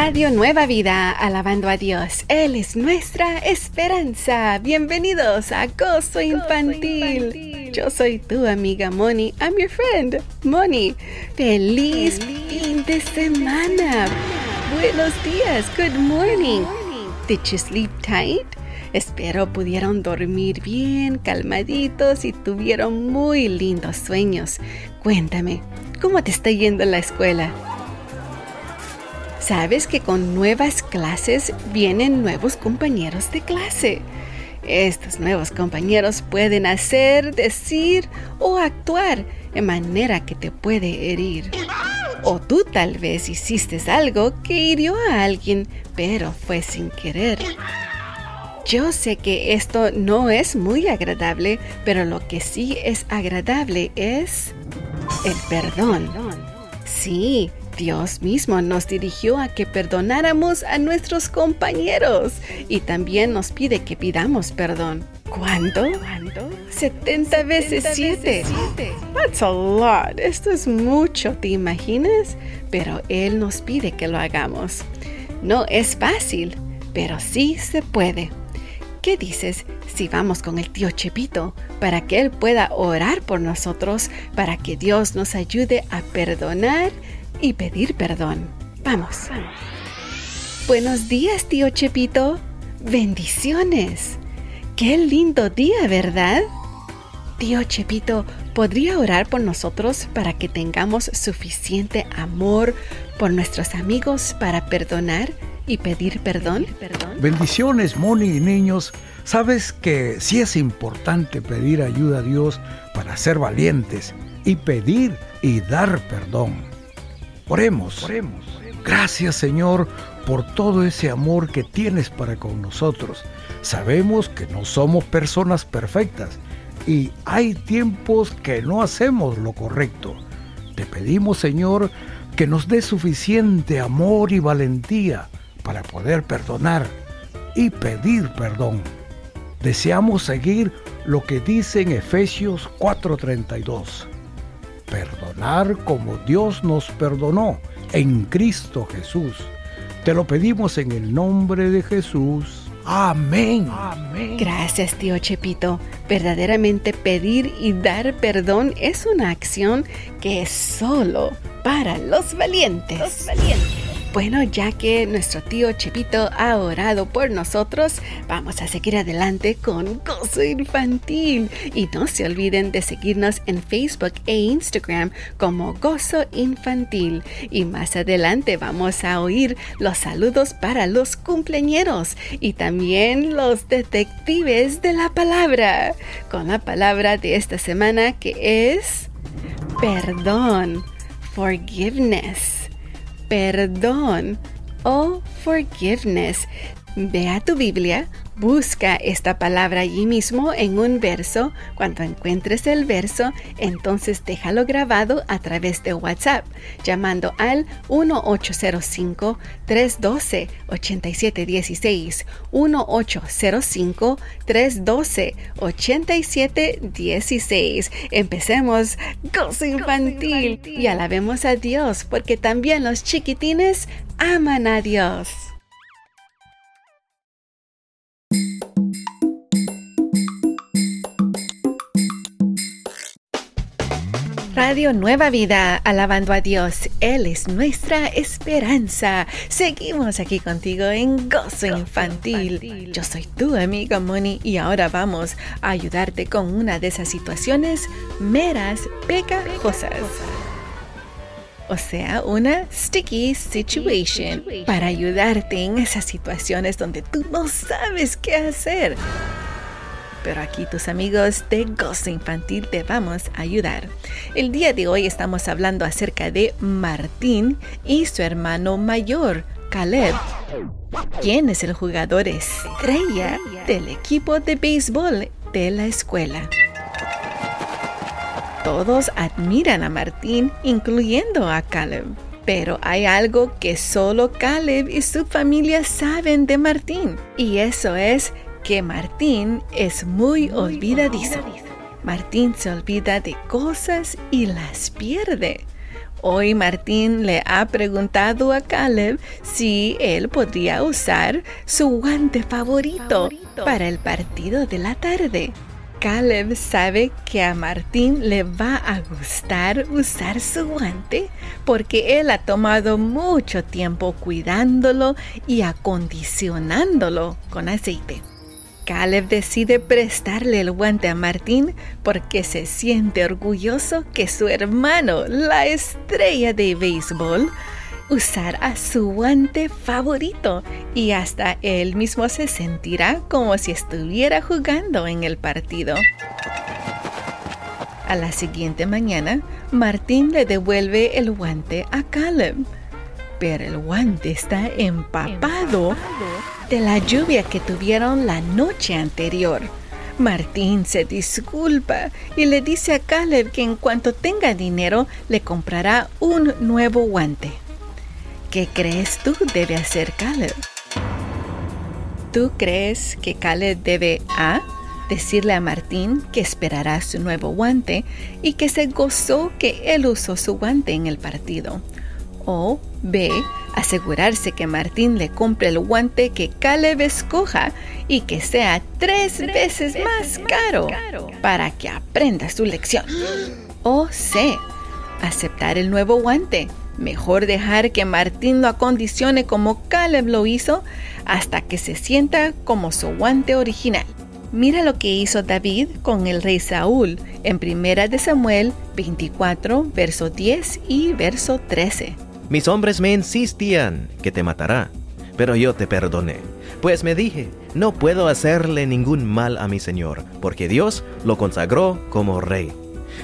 Radio Nueva Vida, alabando a Dios. Él es nuestra esperanza. Bienvenidos a Gozo Infantil. Yo soy tu amiga Moni. I'm your friend, Moni. Feliz, fin de semana. Buenos días. Good morning. Did you sleep tight? Espero pudieron dormir bien, calmaditos y tuvieron muy lindos sueños. Cuéntame, ¿cómo te está yendo en la escuela? Sabes que con nuevas clases vienen nuevos compañeros de clase. Estos nuevos compañeros pueden hacer, decir o actuar de manera que te puede herir. O tú tal vez hiciste algo que hirió a alguien, pero fue sin querer. Yo sé que esto no es muy agradable, pero lo que sí es agradable es el perdón. Sí, Dios mismo nos dirigió a que perdonáramos a nuestros compañeros y también nos pide que pidamos perdón. ¿Cuánto? 70 veces 7. That's a lot. Esto es mucho, ¿te imaginas? Pero Él nos pide que lo hagamos. No es fácil, pero sí se puede. ¿Qué dices si vamos con el tío Chepito para que Él pueda orar por nosotros, para que Dios nos ayude a perdonar y pedir perdón. Vamos. Buenos días, tío Chepito. Bendiciones. Qué lindo día, ¿verdad? Tío Chepito, ¿podría orar por nosotros para que tengamos suficiente amor por nuestros amigos para perdonar y pedir perdón? Bendiciones, Moni y niños. Sabes que sí es importante pedir ayuda a Dios para ser valientes y pedir y dar perdón. Oremos. Oremos. Gracias Señor por todo ese amor que tienes para con nosotros. Sabemos que no somos personas perfectas y hay tiempos que no hacemos lo correcto. Te pedimos Señor que nos dé suficiente amor y valentía para poder perdonar y pedir perdón. Deseamos seguir lo que dice en Efesios 4:32 perdonar como Dios nos perdonó en Cristo Jesús. Te lo pedimos en el nombre de Jesús. Amén. Gracias, tío Chepito. Verdaderamente pedir y dar perdón es una acción que es solo para Los valientes. Los valientes. Bueno, ya que nuestro tío Chepito ha orado por nosotros, vamos a seguir adelante con Gozo Infantil. Y no se olviden de seguirnos en Facebook e Instagram como Gozo Infantil. Y más adelante vamos a oír los saludos para los cumpleañeros y también los detectives de la palabra. Con la palabra de esta semana que es perdón, forgiveness perdón o forgiveness. Ve a tu Biblia, busca esta palabra allí mismo en un verso. Cuando encuentres el verso, entonces déjalo grabado a través de WhatsApp, llamando al 1805-312-8716. 1805-312-8716. Empecemos gozo infantil y alabemos a Dios, porque también los chiquitines aman a Dios. Radio Nueva Vida, alabando a Dios. Él es nuestra esperanza. Seguimos aquí contigo en Gozo Infantil. Yo soy tu amiga Moni y ahora vamos a ayudarte con una de esas situaciones meras pegajosas. O sea, una sticky situation para ayudarte en esas situaciones donde tú no sabes qué hacer pero aquí tus amigos de Gozo Infantil te vamos a ayudar. El día de hoy estamos hablando acerca de Martín y su hermano mayor, Caleb, quien es el jugador estrella del equipo de béisbol de la escuela. Todos admiran a Martín, incluyendo a Caleb. Pero hay algo que solo Caleb y su familia saben de Martín, y eso es que Martín es muy olvidadizo. Martín se olvida de cosas y las pierde. Hoy Martín le ha preguntado a Caleb si él podría usar su guante favorito, para el partido de la tarde. Caleb sabe que a Martín le va a gustar usar su guante porque él ha tomado mucho tiempo cuidándolo y acondicionándolo con aceite. Caleb decide prestarle el guante a Martín porque se siente orgulloso que su hermano, la estrella de béisbol, usará su guante favorito y hasta él mismo se sentirá como si estuviera jugando en el partido. A la siguiente mañana, Martín le devuelve el guante a Caleb, pero el guante está empapado de la lluvia que tuvieron la noche anterior. Martín se disculpa y le dice a Caleb que en cuanto tenga dinero le comprará un nuevo guante. ¿Qué crees tú debe hacer Caleb? ¿Tú crees que Caleb debe A. decirle a Martín que esperará su nuevo guante y que se gozó que él usó su guante en el partido? O B asegurarse que Martín le compre el guante que Caleb escoja y que sea tres veces más caro para que aprenda su lección. O C. Aceptar el nuevo guante. Mejor dejar que Martín lo acondicione como Caleb lo hizo hasta que se sienta como su guante original. Mira lo que hizo David con el rey Saúl en 1 de Samuel 24, verso 10 y verso 13. Mis hombres me insistían que te matará, pero yo te perdoné, pues me dije, no puedo hacerle ningún mal a mi Señor, porque Dios lo consagró como rey.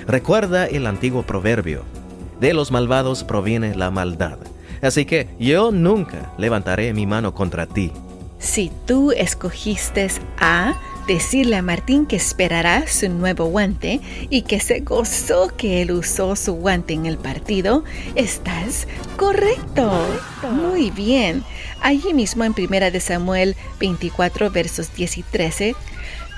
Recuerda el antiguo proverbio, de los malvados proviene la maldad, así que yo nunca levantaré mi mano contra ti. Si tú escogiste a decirle a Martín que esperará su nuevo guante y que se gozó que él usó su guante en el partido, estás correcto. Muy bien. Allí mismo en 1 de Samuel 24 versos 10 y 13,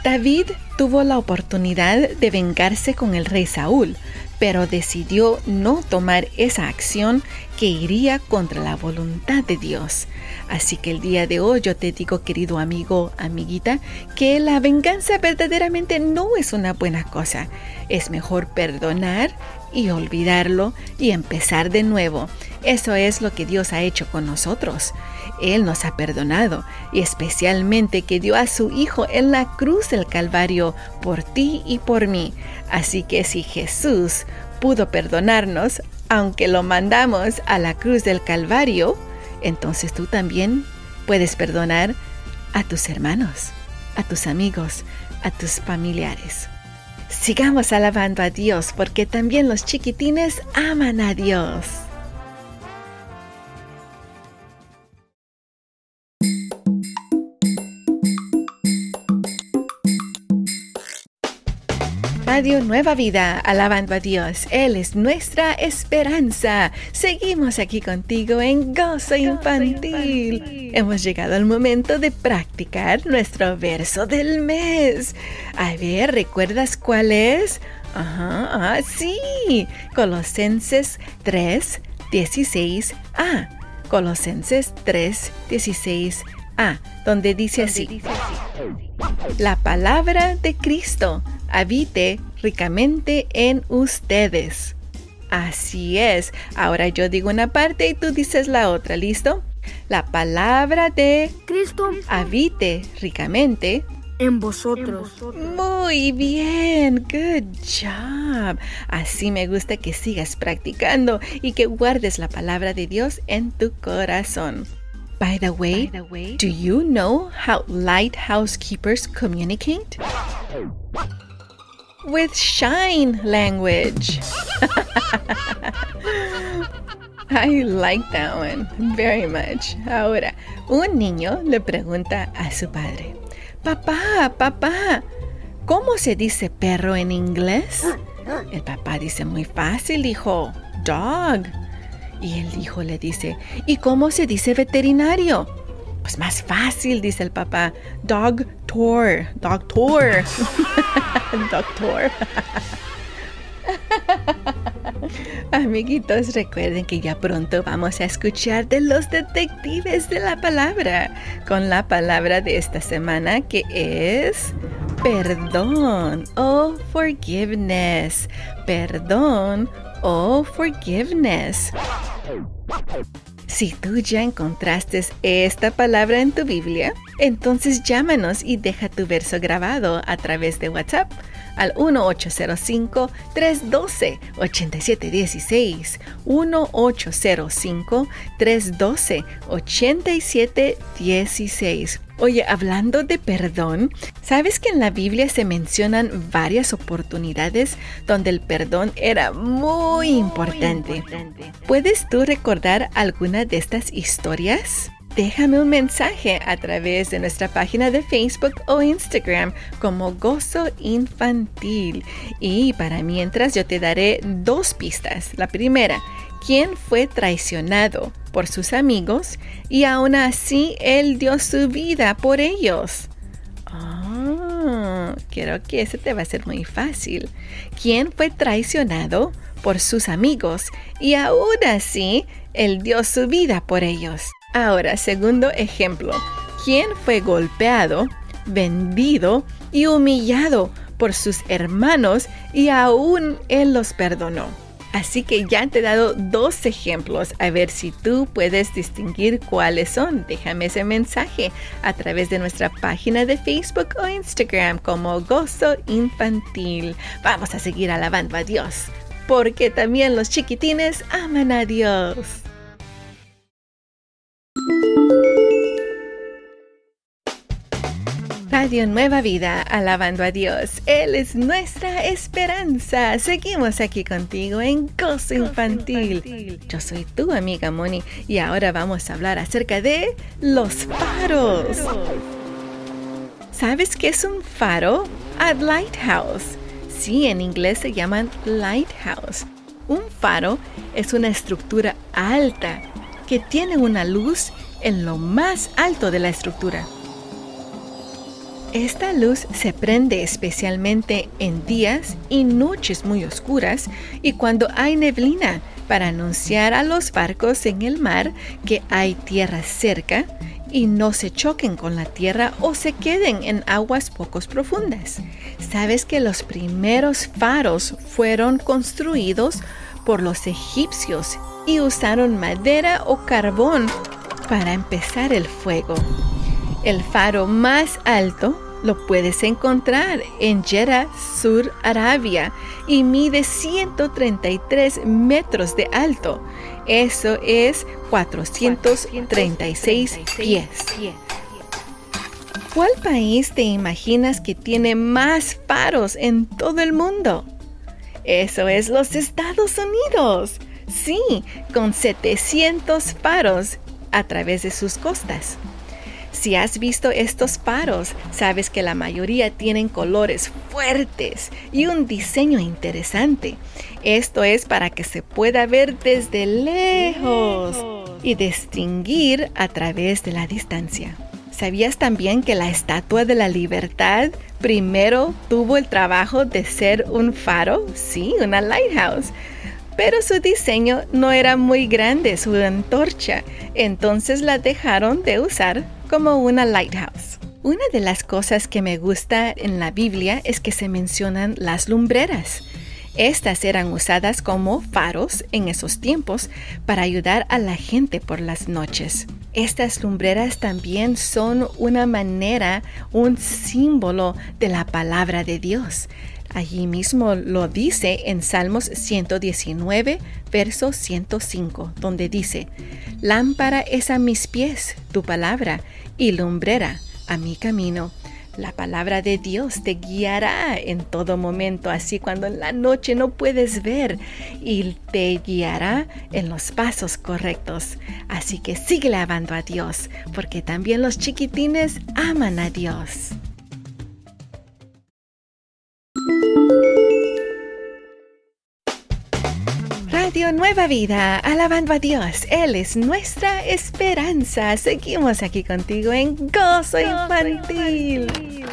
David tuvo la oportunidad de vengarse con el rey Saúl, pero decidió no tomar esa acción que iría contra la voluntad de Dios. Así que el día de hoy yo te digo, querido amigo, amiguita, que la venganza verdaderamente no es una buena cosa. Es mejor perdonar y olvidarlo y empezar de nuevo. Eso es lo que Dios ha hecho con nosotros. Él nos ha perdonado y especialmente que dio a su Hijo en la cruz del Calvario por ti y por mí. Así que si Jesús pudo perdonarnos, aunque lo mandamos a la cruz del Calvario, entonces tú también puedes perdonar a tus hermanos, a tus amigos, a tus familiares. Sigamos alabando a Dios porque también los chiquitines aman a Dios. Radio Nueva Vida, alabando a Dios. Él es nuestra esperanza. Seguimos aquí contigo en Gozo Infantil. Hemos llegado al momento de practicar nuestro verso del mes. A ver, ¿recuerdas cuál es? Ajá, ah, sí. Colosenses 3, 16a. Colosenses 3, 16a, donde dice así. La palabra de Cristo habite ricamente en ustedes. Así es. Ahora yo digo una parte y tú dices la otra, ¿listo? La palabra de Cristo habite ricamente en vosotros. Muy bien, good job. Así me gusta que sigas practicando y que guardes la palabra de Dios en tu corazón. By the way, do you know how lighthouse keepers communicate? With shine language. I like that one very much. Ahora, un niño le pregunta a su padre, Papá, papá, ¿cómo se dice perro en inglés? El papá dice, muy fácil, hijo, dog. Y el hijo le dice, ¿y cómo se dice veterinario? Pues más fácil, dice el papá, dog tour, doctor, doctor. Amiguitos, recuerden que ya pronto vamos a escuchar de los detectives de la palabra con la palabra de esta semana que es perdón o forgiveness. Perdón o forgiveness. Si tú ya encontraste esta palabra en tu Biblia, entonces llámanos y deja tu verso grabado a través de WhatsApp al 1-805-312-8716. 1-805-312-8716. Oye, hablando de perdón, ¿sabes que en la Biblia se mencionan varias oportunidades donde el perdón era muy importante? ¿Puedes tú recordar alguna de estas historias? déjame un mensaje a través de nuestra página de Facebook o Instagram como Gozo Infantil. Y para mientras yo te daré dos pistas. La primera, ¿quién fue traicionado por sus amigos y aún así él dio su vida por ellos? Ah, creo que ese te va a ser muy fácil. ¿Quién fue traicionado por sus amigos y aún así él dio su vida por ellos? Ahora, segundo ejemplo. ¿Quién fue golpeado, vendido y humillado por sus hermanos y aún él los perdonó? Así que ya te he dado dos ejemplos, a ver si tú puedes distinguir cuáles son. Déjame ese mensaje a través de nuestra página de Facebook o Instagram como Gozo Infantil. Vamos a seguir alabando a Dios, porque también los chiquitines aman a Dios. Radio Nueva Vida, alabando a Dios. Él es nuestra esperanza. Seguimos aquí contigo en Gozo Infantil. Yo soy tu amiga Moni y ahora vamos a hablar acerca de los faros. ¿Sabes qué es un faro? A lighthouse. Sí, en inglés se llaman lighthouse. Un faro es una estructura alta que tiene una luz en lo más alto de la estructura. Esta luz se prende especialmente en días y noches muy oscuras y cuando hay neblina para anunciar a los barcos en el mar que hay tierra cerca y no se choquen con la tierra o se queden en aguas pocos profundas. Sabes que los primeros faros fueron construidos por los egipcios y usaron madera o carbón para empezar el fuego. El faro más alto lo puedes encontrar en Jeddah, Sur Arabia, y mide 133 metros de alto. Eso es 436 pies. ¿Cuál país te imaginas que tiene más faros en todo el mundo? Eso es los Estados Unidos. Sí, con 700 faros a través de sus costas. Si has visto estos faros, sabes que la mayoría tienen colores fuertes y un diseño interesante. Esto es para que se pueda ver desde lejos y distinguir a través de la distancia. ¿Sabías también que la Estatua de la Libertad primero tuvo el trabajo de ser un faro? Sí, una lighthouse pero su diseño no era muy grande, su antorcha, entonces la dejaron de usar como una lighthouse. Una de las cosas que me gusta en la Biblia es que se mencionan las lumbreras. Estas eran usadas como faros en esos tiempos para ayudar a la gente por las noches. Estas lumbreras también son una manera, un símbolo de la palabra de Dios. Allí mismo lo dice en Salmos 119, verso 105, donde dice, Lámpara es a mis pies tu palabra y lumbrera a mi camino. La palabra de Dios te guiará en todo momento, así cuando en la noche no puedes ver y te guiará en los pasos correctos. Así que sigue lavando a Dios, porque también los chiquitines aman a Dios. Nueva Vida, alabando a Dios. Él es nuestra esperanza. Seguimos aquí contigo en Gozo, Infantil.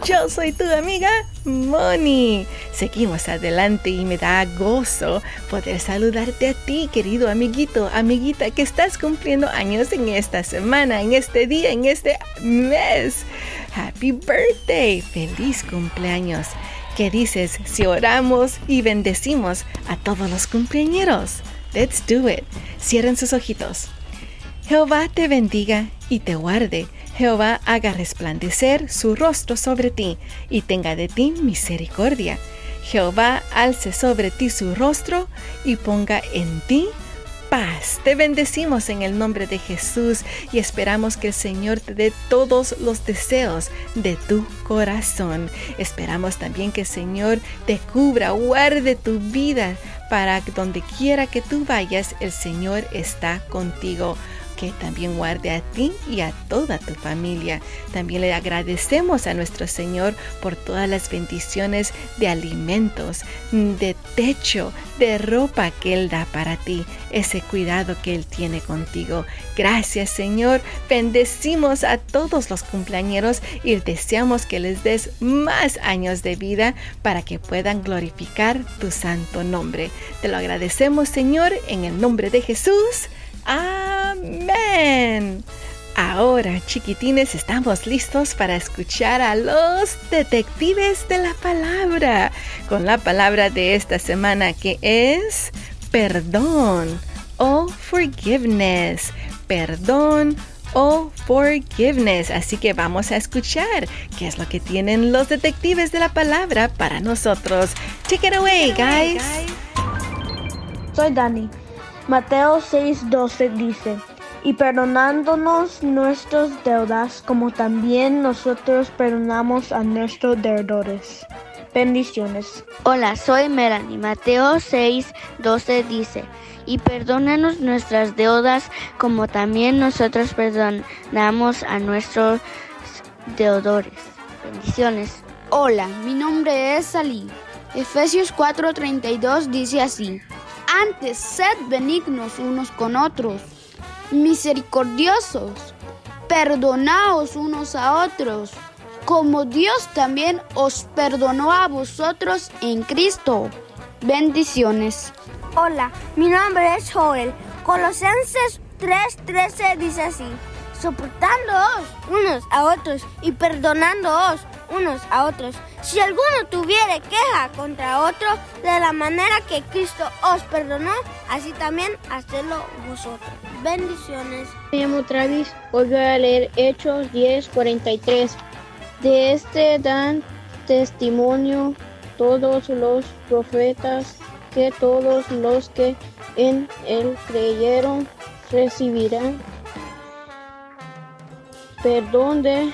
Yo soy tu amiga Moni. Seguimos adelante y me da gozo poder saludarte a ti, querido amiguito, amiguita, que estás cumpliendo años en esta semana, en este día, en este mes. Happy birthday. Feliz cumpleaños. ¿Qué dices si oramos y bendecimos a todos los cumpleaños? Let's do it. Cierren sus ojitos. Jehová te bendiga y te guarde. Jehová haga resplandecer su rostro sobre ti y tenga de ti misericordia. Jehová alce sobre ti su rostro y ponga en ti paz. Te bendecimos en el nombre de Jesús y esperamos que el Señor te dé todos los deseos de tu corazón. Esperamos también que el Señor te cubra, guarde tu vida para donde quiera que tú vayas, el Señor está contigo que también guarde a ti y a toda tu familia. También le agradecemos a nuestro Señor por todas las bendiciones de alimentos, de techo, de ropa que Él da para ti, ese cuidado que Él tiene contigo. Gracias Señor, bendecimos a todos los cumpleañeros y deseamos que les des más años de vida para que puedan glorificar tu santo nombre. Te lo agradecemos Señor en el nombre de Jesús. Amén. Ahora, chiquitines, estamos listos para escuchar a los detectives de la palabra con la palabra de esta semana que es perdón o forgiveness. Perdón o forgiveness. Así que vamos a escuchar qué es lo que tienen los detectives de la palabra para nosotros. Take it away, guys. Soy Dani. Mateo 6:12 dice, y perdonándonos nuestras deudas como también nosotros perdonamos a nuestros deudores. Bendiciones. Hola, soy Melanie. Mateo 6:12 dice, y perdónanos nuestras deudas como también nosotros perdonamos a nuestros deudores. Bendiciones. Hola, mi nombre es Ali. Efesios 4:32 dice así. Antes, sed benignos unos con otros, misericordiosos, perdonaos unos a otros, como Dios también os perdonó a vosotros en Cristo. Bendiciones. Hola, mi nombre es Joel. Colosenses 3:13 dice así, soportándoos unos a otros y perdonándoos unos a otros. Si alguno tuviere queja contra otro, de la manera que Cristo os perdonó, así también hacedlo vosotros. Bendiciones. Me llamo Travis. Hoy voy a leer Hechos 10:43. De este dan testimonio todos los profetas que todos los que en él creyeron recibirán perdón de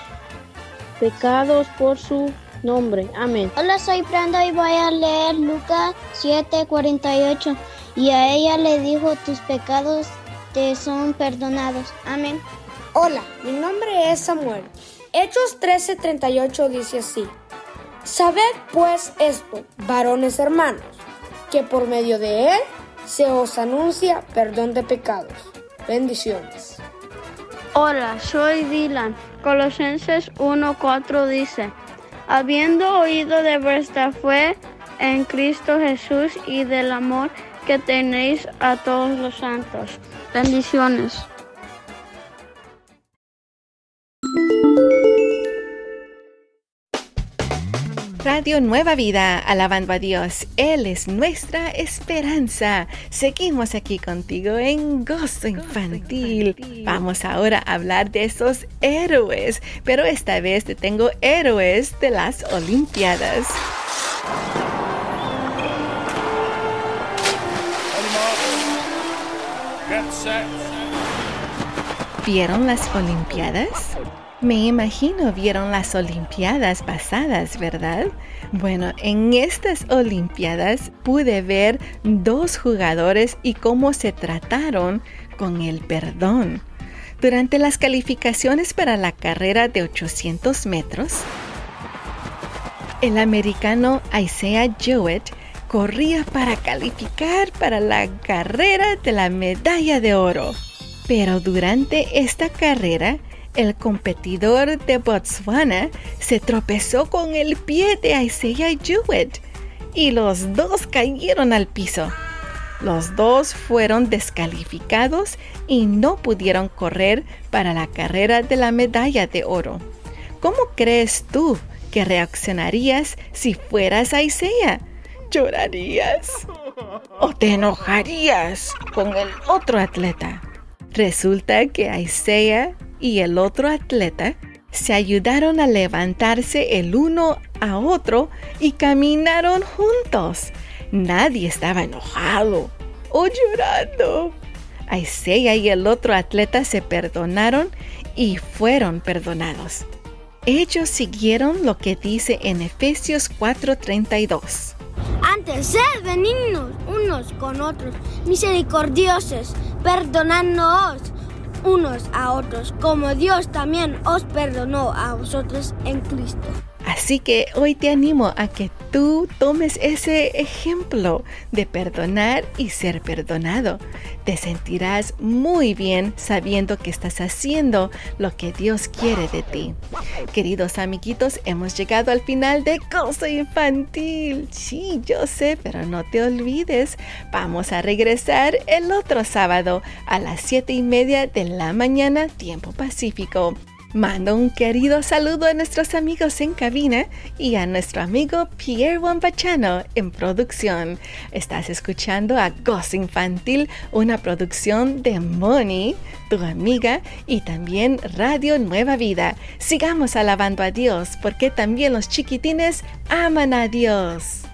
pecados por su nombre. Amén. Hola, soy Brando y voy a leer Lucas 7:48. Y a ella le dijo, tus pecados te son perdonados. Amén. Hola, mi nombre es Samuel. Hechos 13:38 dice así. Sabed pues esto, varones hermanos, que por medio de él se os anuncia perdón de pecados. Bendiciones. Hola, soy Dylan. Colosenses 1:4 dice, habiendo oído de vuestra fe en Cristo Jesús y del amor que tenéis a todos los santos. Bendiciones. Radio Nueva Vida, alabando a Dios. Él es nuestra esperanza. Seguimos aquí contigo en Gozo Infantil. Vamos ahora a hablar de esos héroes, pero esta vez te tengo héroes de las Olimpiadas. ¿Vieron las Olimpiadas? Me imagino vieron las Olimpiadas pasadas, ¿verdad? Bueno, en estas Olimpiadas pude ver dos jugadores y cómo se trataron con el perdón. Durante las calificaciones para la carrera de 800 metros, el americano Isaiah Jewett corría para calificar para la carrera de la medalla de oro. Pero durante esta carrera, el competidor de Botswana se tropezó con el pie de Isaiah Jewett y los dos cayeron al piso. Los dos fueron descalificados y no pudieron correr para la carrera de la medalla de oro. ¿Cómo crees tú que reaccionarías si fueras Isaiah? ¿Llorarías? ¿O te enojarías con el otro atleta? Resulta que Isaiah y el otro atleta se ayudaron a levantarse el uno a otro y caminaron juntos. Nadie estaba enojado o llorando. Isaiah y el otro atleta se perdonaron y fueron perdonados. Ellos siguieron lo que dice en Efesios 4:32. Antes, sed benignos unos con otros, misericordiosos, perdonándoos unos a otros, como Dios también os perdonó a vosotros en Cristo. Así que hoy te animo a que tú tomes ese ejemplo de perdonar y ser perdonado. Te sentirás muy bien sabiendo que estás haciendo lo que Dios quiere de ti. Queridos amiguitos, hemos llegado al final de Cosa Infantil. Sí, yo sé, pero no te olvides. Vamos a regresar el otro sábado a las siete y media de la mañana, tiempo pacífico. Mando un querido saludo a nuestros amigos en cabina y a nuestro amigo Pierre Wambachano en producción. Estás escuchando a Goz Infantil, una producción de Moni, tu amiga, y también Radio Nueva Vida. Sigamos alabando a Dios porque también los chiquitines aman a Dios.